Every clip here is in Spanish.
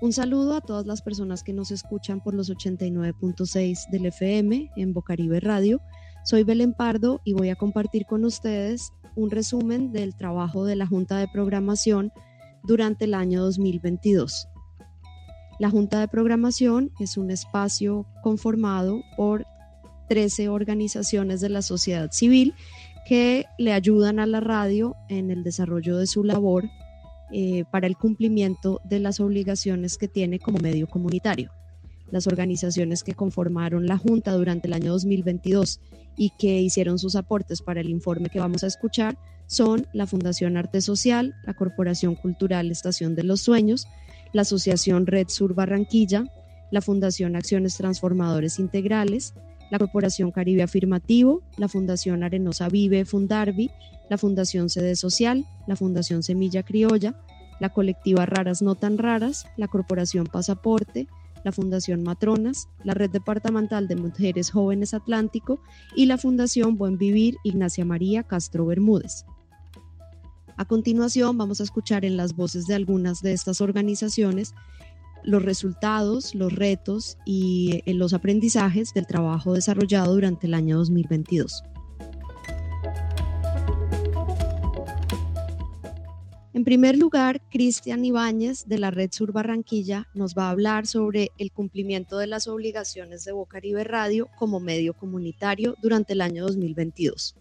Un saludo a todas las personas que nos escuchan por los 89.6 del FM en Bocaribe Radio. Soy Belén Pardo y voy a compartir con ustedes un resumen del trabajo de la Junta de Programación durante el año 2022. La Junta de Programación es un espacio conformado por 13 organizaciones de la sociedad civil que le ayudan a la radio en el desarrollo de su labor eh, para el cumplimiento de las obligaciones que tiene como medio comunitario. Las organizaciones que conformaron la Junta durante el año 2022 y que hicieron sus aportes para el informe que vamos a escuchar son la Fundación Arte Social, la Corporación Cultural Estación de los Sueños, la Asociación Red Sur Barranquilla, la Fundación Acciones Transformadores Integrales, la Corporación Caribe Afirmativo, la Fundación Arenosa Vive Fundarvi, la Fundación Sede Social, la Fundación Semilla Criolla, la colectiva Raras No Tan Raras, la Corporación Pasaporte, la Fundación Matronas, la Red Departamental de Mujeres Jóvenes Atlántico y la Fundación Buen Vivir Ignacia María Castro Bermúdez. A continuación vamos a escuchar en las voces de algunas de estas organizaciones los resultados, los retos y eh, los aprendizajes del trabajo desarrollado durante el año 2022. En primer lugar, Cristian Ibáñez de la Red Sur Barranquilla nos va a hablar sobre el cumplimiento de las obligaciones de Bocaribe Radio como medio comunitario durante el año 2022.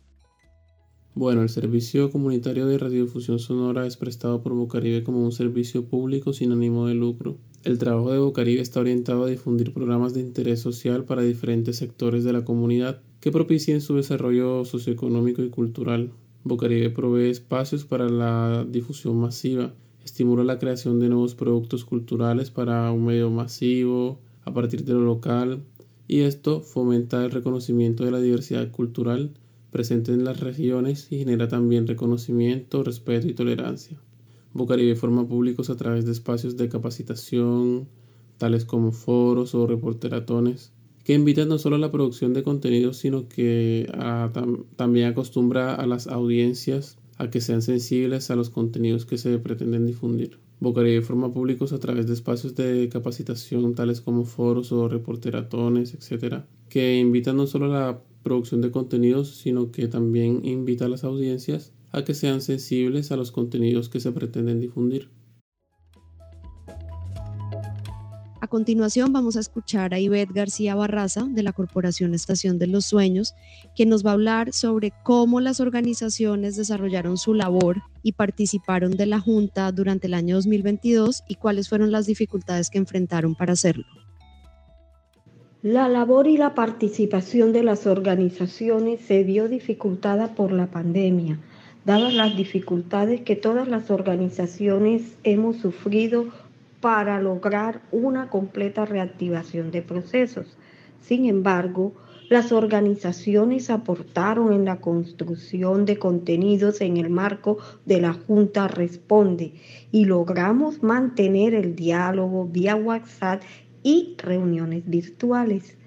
Bueno, el servicio comunitario de radiodifusión sonora es prestado por Bocaribe como un servicio público sin ánimo de lucro. El trabajo de Bocaribe está orientado a difundir programas de interés social para diferentes sectores de la comunidad que propicien su desarrollo socioeconómico y cultural. Bocaribe provee espacios para la difusión masiva, estimula la creación de nuevos productos culturales para un medio masivo a partir de lo local y esto fomenta el reconocimiento de la diversidad cultural presente en las regiones y genera también reconocimiento, respeto y tolerancia. Bocaribe forma públicos a través de espacios de capacitación, tales como foros o reporteratones, que invitan no solo a la producción de contenidos, sino que también acostumbra a las audiencias a que sean sensibles a los contenidos que se pretenden difundir. Bocaribe forma públicos a través de espacios de capacitación tales como foros o reporteratones, etc., que invitan no solo a la producción de contenidos, sino que también invita a las audiencias a que sean sensibles a los contenidos que se pretenden difundir. A continuación vamos a escuchar a Ivette García Barraza de la Corporación Estación de los Sueños, que nos va a hablar sobre cómo las organizaciones desarrollaron su labor y participaron de la Junta durante el año 2022 y cuáles fueron las dificultades que enfrentaron para hacerlo. La labor y la participación de las organizaciones se vio dificultada por la pandemia, dadas las dificultades que todas las organizaciones hemos sufrido para lograr una completa reactivación de procesos. Sin embargo, las organizaciones aportaron en la construcción de contenidos en el marco de la Junta Responde y logramos mantener el diálogo vía WhatsApp y reuniones virtuales.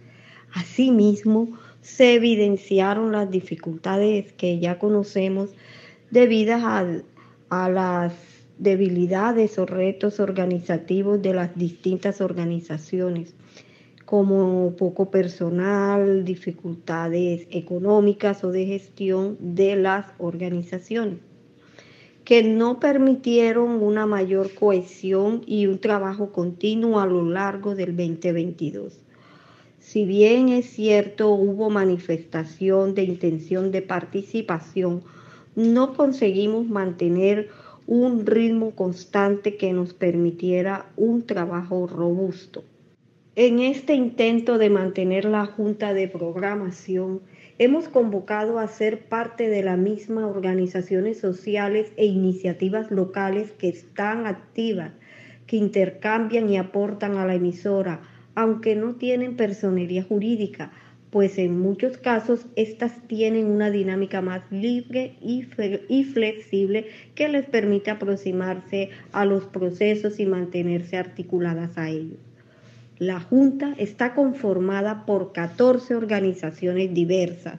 Asimismo, se evidenciaron las dificultades que ya conocemos debidas a, las debilidades o retos organizativos de las distintas organizaciones, como poco personal, dificultades económicas o de gestión de las organizaciones que no permitieron una mayor cohesión y un trabajo continuo a lo largo del 2022. Si bien es cierto hubo manifestación de intención de participación, no conseguimos mantener un ritmo constante que nos permitiera un trabajo robusto. En este intento de mantener la Junta de Programación, hemos convocado a ser parte de la misma organizaciones sociales e iniciativas locales que están activas, que intercambian y aportan a la emisora, aunque no tienen personería jurídica, pues en muchos casos estas tienen una dinámica más libre y, flexible que les permite aproximarse a los procesos y mantenerse articuladas a ellos. La Junta está conformada por 14 organizaciones diversas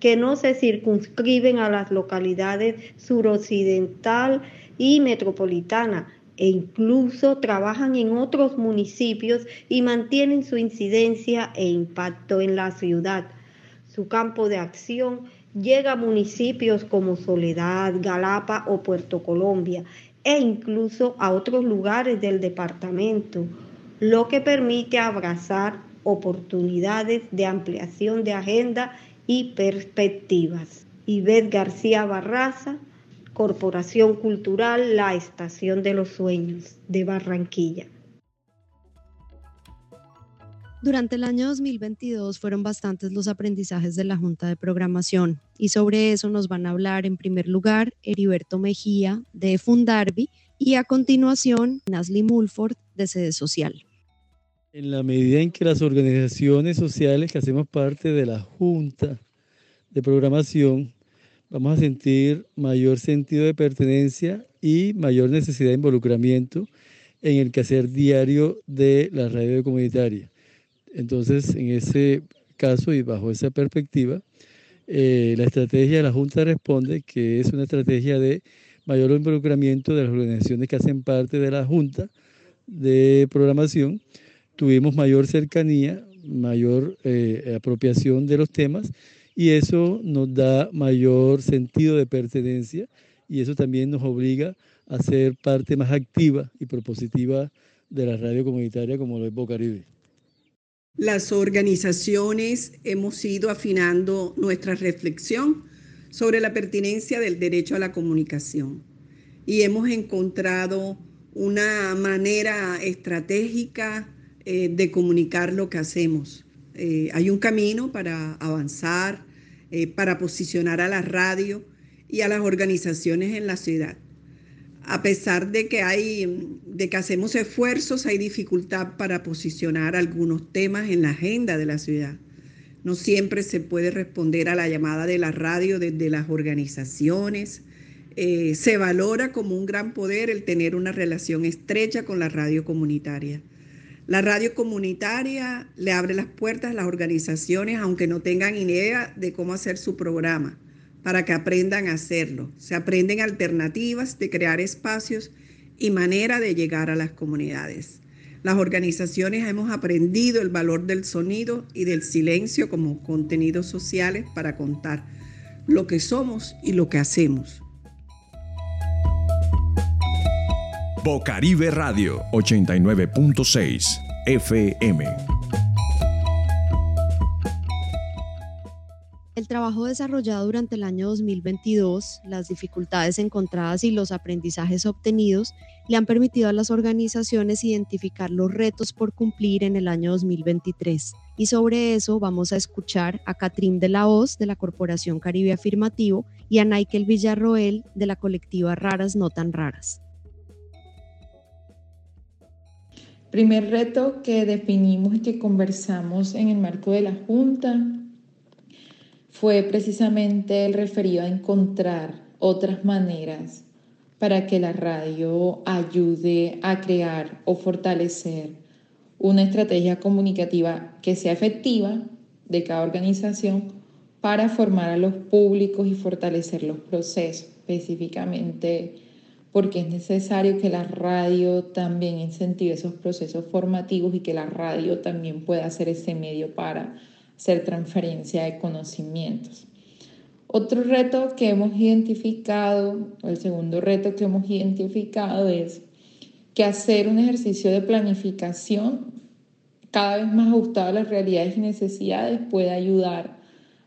que no se circunscriben a las localidades suroccidental y metropolitana. E incluso trabajan en otros municipios y mantienen su incidencia e impacto en la ciudad. Su campo de acción llega a municipios como Soledad, Galapa o Puerto Colombia e incluso a otros lugares del departamento, lo que permite abrazar oportunidades de ampliación de agenda y perspectivas. Ivette García Barraza, Corporación Cultural La Estación de los Sueños de Barranquilla. Durante el año 2022 fueron bastantes los aprendizajes de la Junta de Programación y sobre eso nos van a hablar en primer lugar Heriberto Mejía de Fundarbi y a continuación Nasli Mulford de Sede Social. En la medida en que las organizaciones sociales que hacemos parte de la Junta de Programación vamos a sentir mayor sentido de pertenencia y mayor necesidad de involucramiento en el quehacer diario de la radio comunitaria. Entonces, en ese caso y bajo esa perspectiva, eh, la estrategia de la Junta responde que es una estrategia de mayor involucramiento de las organizaciones que hacen parte de la Junta de programación. Tuvimos mayor cercanía, mayor eh, apropiación de los temas y eso nos da mayor sentido de pertenencia y eso también nos obliga a ser parte más activa y propositiva de la radio comunitaria como lo es Bocaribe. Las organizaciones hemos ido afinando nuestra reflexión sobre la pertinencia del derecho a la comunicación y hemos encontrado una manera estratégica eh, de comunicar lo que hacemos. Eh, hay un camino para avanzar, eh, para posicionar a la radio y a las organizaciones en la ciudad a pesar de que hay, de que hacemos esfuerzos, hay dificultad para posicionar algunos temas en la agenda de la ciudad. No siempre se puede responder a la llamada de la radio desde las organizaciones. Eh, se valora como un gran poder el tener una relación estrecha con la radio comunitaria. La radio comunitaria le abre las puertas a las organizaciones, aunque no tengan idea de cómo hacer su programa para que aprendan a hacerlo. Se aprenden alternativas de crear espacios y manera de llegar a las comunidades. Las organizaciones hemos aprendido el valor del sonido y del silencio como contenidos sociales para contar lo que somos y lo que hacemos. Bocaribe Radio 89.6 FM El trabajo desarrollado durante el año 2022, las dificultades encontradas y los aprendizajes obtenidos le han permitido a las organizaciones identificar los retos por cumplir en el año 2023. Y sobre eso vamos a escuchar a Catrín de la Hoz de la Corporación Caribe Afirmativo y a Naikel Villarroel de la colectiva Raras No Tan Raras. Primer reto que definimos y que conversamos en el marco de la Junta fue precisamente el referido a encontrar otras maneras para que la radio ayude a crear o fortalecer una estrategia comunicativa que sea efectiva de cada organización para formar a los públicos y fortalecer los procesos, específicamente porque es necesario que la radio también incentive esos procesos formativos y que la radio también pueda ser ese medio para ser transferencia de conocimientos. Otro reto que hemos identificado, el segundo reto que hemos identificado es que hacer un ejercicio de planificación cada vez más ajustado a las realidades y necesidades puede ayudar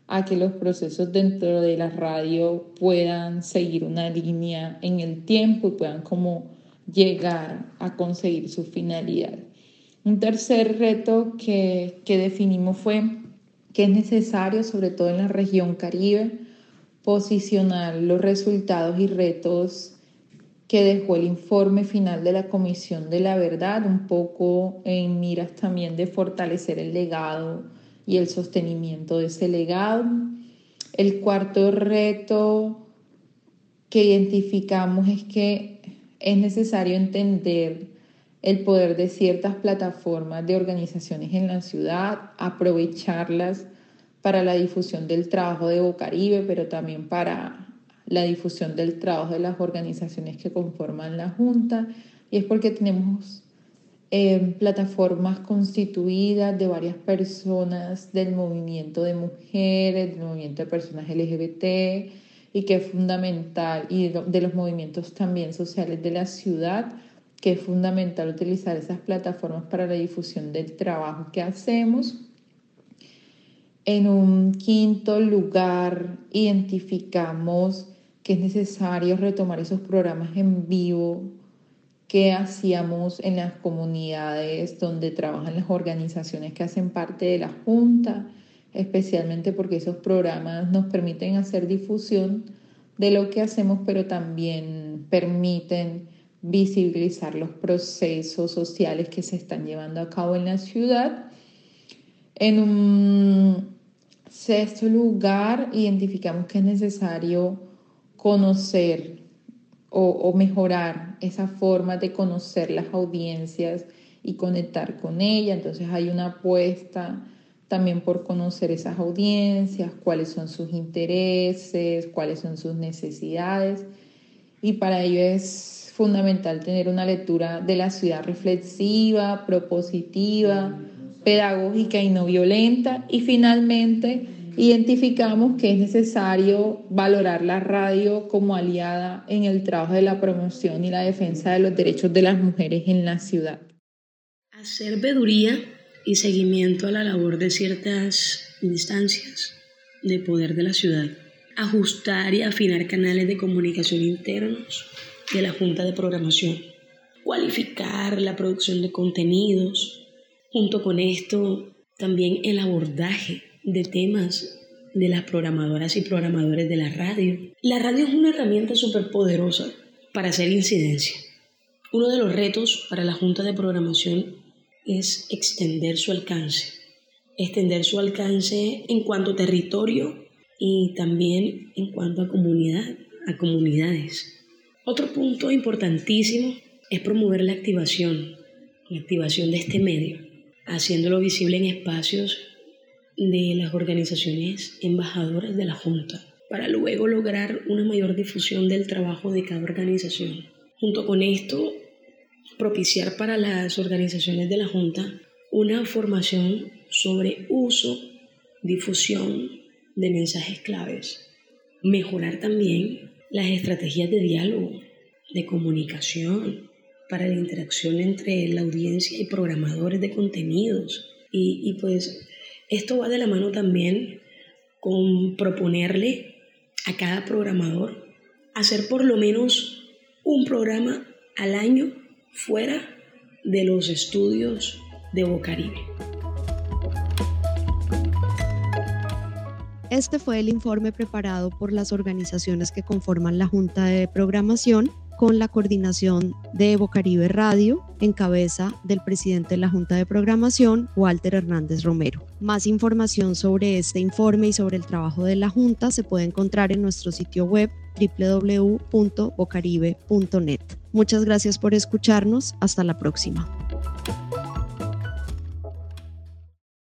a que los procesos dentro de la radio puedan seguir una línea en el tiempo y puedan como llegar a conseguir su finalidad. Un tercer reto que, que definimos fue que es necesario, sobre todo en la región Caribe, posicionar los resultados y retos que dejó el informe final de la Comisión de la Verdad, un poco en miras también de fortalecer el legado y el sostenimiento de ese legado. El cuarto reto que identificamos es que es necesario entender el poder de ciertas plataformas de organizaciones en la ciudad, aprovecharlas para la difusión del trabajo de Bocaribe, pero también para la difusión del trabajo de las organizaciones que conforman la Junta y es porque tenemos plataformas constituidas de varias personas del movimiento de mujeres, del movimiento de personas LGBT y que es fundamental, y de los movimientos también sociales de la ciudad, que es fundamental utilizar esas plataformas para la difusión del trabajo que hacemos. En un quinto lugar, identificamos que es necesario retomar esos programas en vivo que hacíamos en las comunidades donde trabajan las organizaciones que hacen parte de la Junta, especialmente porque esos programas nos permiten hacer difusión de lo que hacemos, pero también permiten visibilizar los procesos sociales que se están llevando a cabo en la ciudad. En un sexto lugar, identificamos que es necesario conocer o, mejorar esa forma de conocer las audiencias y conectar con ellas. Entonces hay una apuesta también por conocer esas audiencias, cuáles son sus intereses, cuáles son sus necesidades. Y para ello es fundamental tener una lectura de la ciudad reflexiva, propositiva, pedagógica y no violenta. Y finalmente, identificamos que es necesario valorar la radio como aliada en el trabajo de la promoción y la defensa de los derechos de las mujeres en la ciudad. Hacer veduría y seguimiento a la labor de ciertas instancias de poder de la ciudad. Ajustar y afinar canales de comunicación internos de la Junta de Programación. Cualificar la producción de contenidos. Junto con esto, también el abordaje de temas de las programadoras y programadores de la radio. La radio es una herramienta súper poderosa para hacer incidencia. Uno de los retos para la Junta de Programación es extender su alcance, extender su alcance en cuanto a territorio y también en cuanto a comunidad, a comunidades. Otro punto importantísimo es promover la activación, la activación de este medio, haciéndolo visible en espacios de las organizaciones embajadoras de la Junta para luego lograr una mayor difusión del trabajo de cada organización. Junto con esto, propiciar para las organizaciones de la Junta una formación sobre uso, difusión de mensajes claves. Mejorar también las estrategias de diálogo, de comunicación, para la interacción entre la audiencia y programadores de contenidos. Y, y pues esto va de la mano también con proponerle a cada programador hacer por lo menos un programa al año fuera de los estudios de Bocaribe. Este fue el informe preparado por las organizaciones que conforman la Junta de Programación con la coordinación de Bocaribe Radio en cabeza del presidente de la Junta de Programación, Walter Hernández Romero. Más información sobre este informe y sobre el trabajo de la Junta se puede encontrar en nuestro sitio web www.bocaribe.net. Muchas gracias por escucharnos. Hasta la próxima.